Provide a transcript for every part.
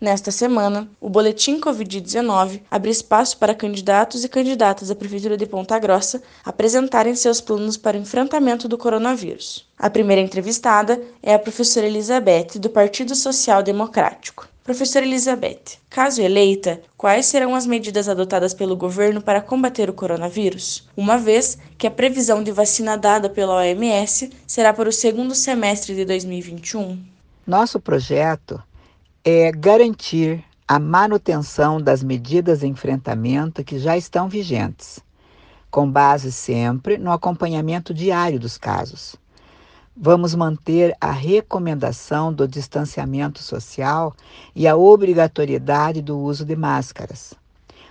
Nesta semana, o Boletim Covid-19 abre espaço para candidatos e candidatas à Prefeitura de Ponta Grossa apresentarem seus planos para o enfrentamento do coronavírus. A primeira entrevistada é a professora Elizabeth, do Partido Social Democrático. Professora Elizabeth, caso eleita, quais serão as medidas adotadas pelo governo para combater o coronavírus, uma vez que a previsão de vacina dada pela OMS será para o segundo semestre de 2021? Nosso projeto é garantir a manutenção das medidas de enfrentamento que já estão vigentes, com base sempre no acompanhamento diário dos casos. Vamos manter a recomendação do distanciamento social e a obrigatoriedade do uso de máscaras.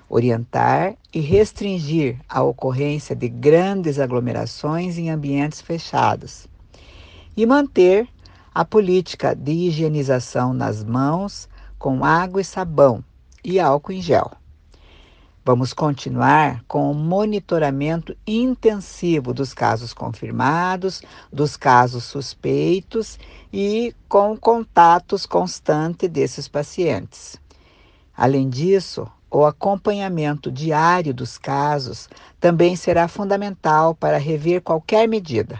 Orientar e restringir a ocorrência de grandes aglomerações em ambientes fechados. E manter a política de higienização nas mãos com água e sabão e álcool em gel. Vamos continuar com o monitoramento intensivo dos casos confirmados, dos casos suspeitos e com contatos constantes desses pacientes. Além disso, o acompanhamento diário dos casos também será fundamental para rever qualquer medida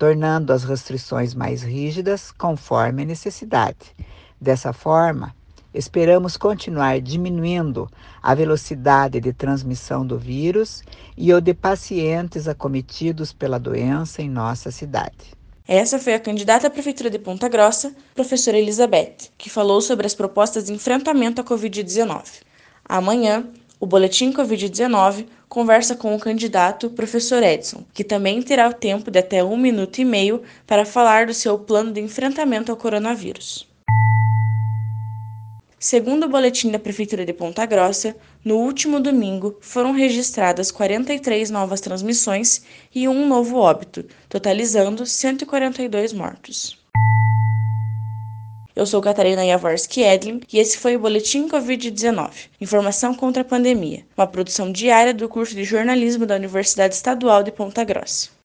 tornando as restrições mais rígidas conforme a necessidade. Dessa forma, esperamos continuar diminuindo a velocidade de transmissão do vírus e o de pacientes acometidos pela doença em nossa cidade. Essa foi a candidata à Prefeitura de Ponta Grossa, professora Elizabeth, que falou sobre as propostas de enfrentamento à Covid-19. Amanhã, o Boletim Covid-19 conversa com o candidato professor Edson, que também terá o tempo de até um minuto e meio para falar do seu plano de enfrentamento ao coronavírus. Segundo o boletim da Prefeitura de Ponta Grossa, no último domingo foram registradas 43 novas transmissões e um novo óbito, totalizando 142 mortos. Eu sou Catarina Jaworski Edlin e esse foi o Boletim Covid-19 Informação contra a Pandemia, uma produção diária do curso de jornalismo da Universidade Estadual de Ponta Grossa.